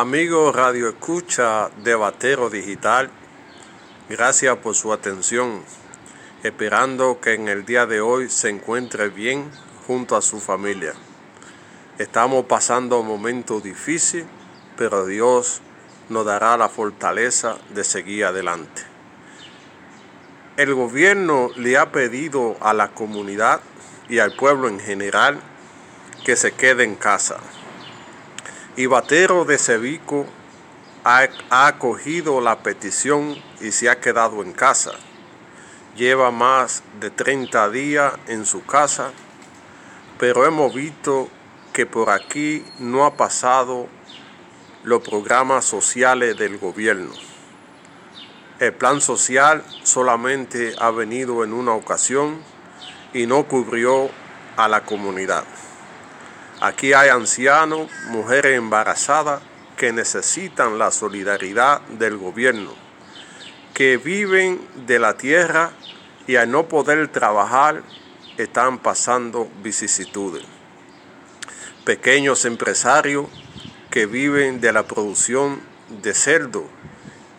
Amigo Radio Escucha de Batero Digital, gracias por su atención, esperando que en el día de hoy se encuentre bien junto a su familia. Estamos pasando un momento difícil, pero Dios nos dará la fortaleza de seguir adelante. El gobierno le ha pedido a la comunidad y al pueblo en general que se quede en casa y Batero de Cevico ha, acogido la petición y se ha quedado en casa. Lleva más de 30 días en su casa, pero hemos visto que por aquí no ha pasado los programas sociales del gobierno. El plan social solamente ha venido en una ocasión y no cubrió a la comunidad. Aquí hay ancianos, mujeres embarazadas que necesitan la solidaridad del gobierno, que viven de la tierra y al no poder trabajar están pasando vicisitudes. Pequeños empresarios que viven de la producción de cerdo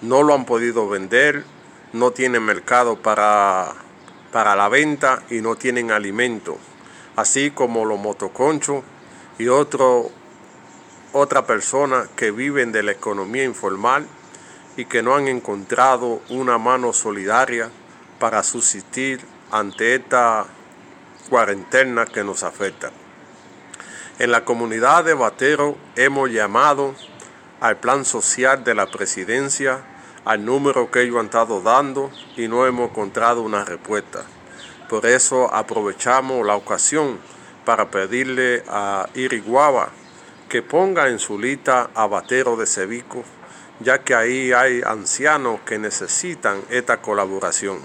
no lo han podido vender, no tienen mercado para, para la venta y no tienen alimento, así como los motoconchos y otro, otra persona que viven de la economía informal y que no han encontrado una mano solidaria para subsistir ante esta cuarentena que nos afecta. En la comunidad de Batero hemos llamado al plan social de la presidencia, al número que ellos han estado dando y no hemos encontrado una respuesta. Por eso aprovechamos la ocasión para pedirle a Iriguaba que ponga en su lista a Batero de Cevico, ya que ahí hay ancianos que necesitan esta colaboración.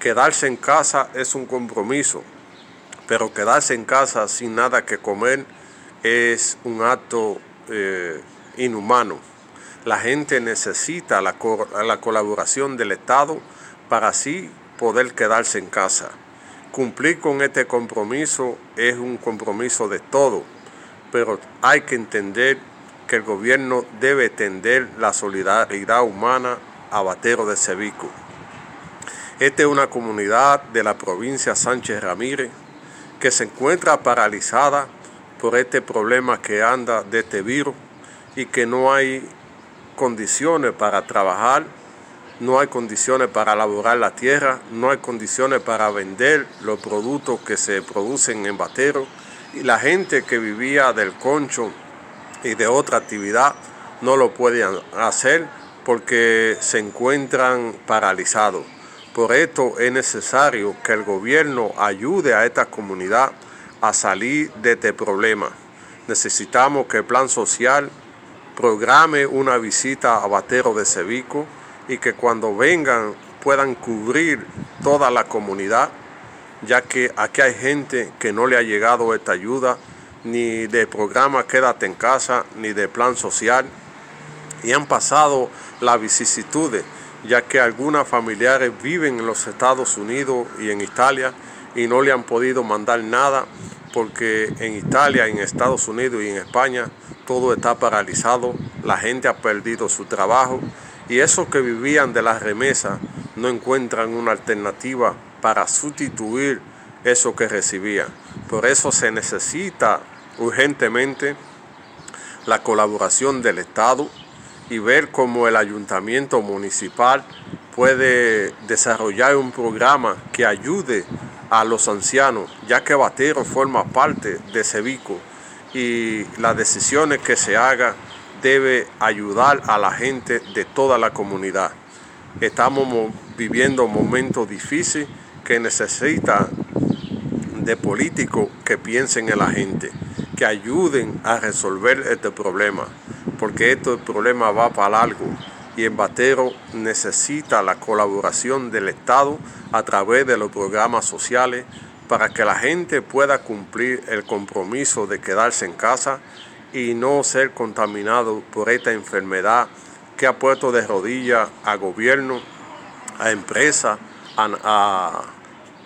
Quedarse en casa es un compromiso, pero quedarse en casa sin nada que comer es un acto eh, inhumano. La gente necesita la, la colaboración del Estado para así poder quedarse en casa. Cumplir con este compromiso es un compromiso de todo, pero hay que entender que el gobierno debe tender la solidaridad humana a Batero de Cevico. Esta es una comunidad de la provincia Sánchez Ramírez que se encuentra paralizada por este problema que anda de este virus y que no hay condiciones para trabajar no hay condiciones para elaborar la tierra, no hay condiciones para vender los productos que se producen en Batero y la gente que vivía del concho y de otra actividad no lo puede hacer porque se encuentran paralizados. Por esto es necesario que el gobierno ayude a esta comunidad a salir de este problema. Necesitamos que el plan social programe una visita a Batero de Cevico y que cuando vengan puedan cubrir toda la comunidad, ya que aquí hay gente que no le ha llegado esta ayuda, ni de programa Quédate en casa, ni de plan social, y han pasado las vicisitudes, ya que algunas familiares viven en los Estados Unidos y en Italia y no le han podido mandar nada porque en Italia, en Estados Unidos y en España todo está paralizado, la gente ha perdido su trabajo y esos que vivían de la remesa no encuentran una alternativa para sustituir eso que recibían. Por eso se necesita urgentemente la colaboración del Estado y ver cómo el ayuntamiento municipal puede desarrollar un programa que ayude a los ancianos, ya que Batero forma parte de Cevico y las decisiones que se hagan debe ayudar a la gente de toda la comunidad. Estamos viviendo momentos difíciles que necesitan de políticos que piensen en la gente, que ayuden a resolver este problema, porque este problema va para algo y en Batero necesita la colaboración del Estado a través de los programas sociales para que la gente pueda cumplir el compromiso de quedarse en casa y no ser contaminado por esta enfermedad que ha puesto de rodillas a gobierno, a empresas, a,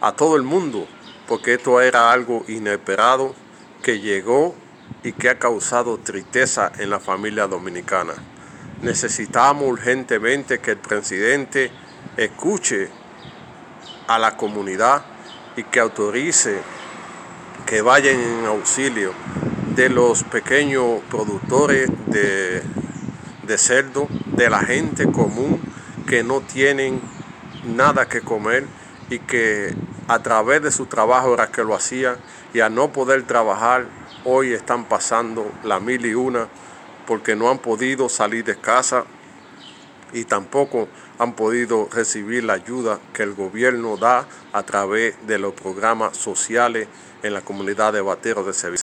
a todo el mundo, porque esto era algo inesperado que llegó y que ha causado tristeza en la familia dominicana. Necesitamos urgentemente que el presidente escuche a la comunidad y que autorice que vayan en auxilio de los pequeños productores de, de cerdo, de la gente común que no tienen nada que comer y que a través de su trabajo era que lo hacían y a no poder trabajar hoy están pasando la mil y una porque no han podido salir de casa y tampoco han podido recibir la ayuda que el gobierno da a través de los programas sociales en la comunidad de Bateros de Sevilla.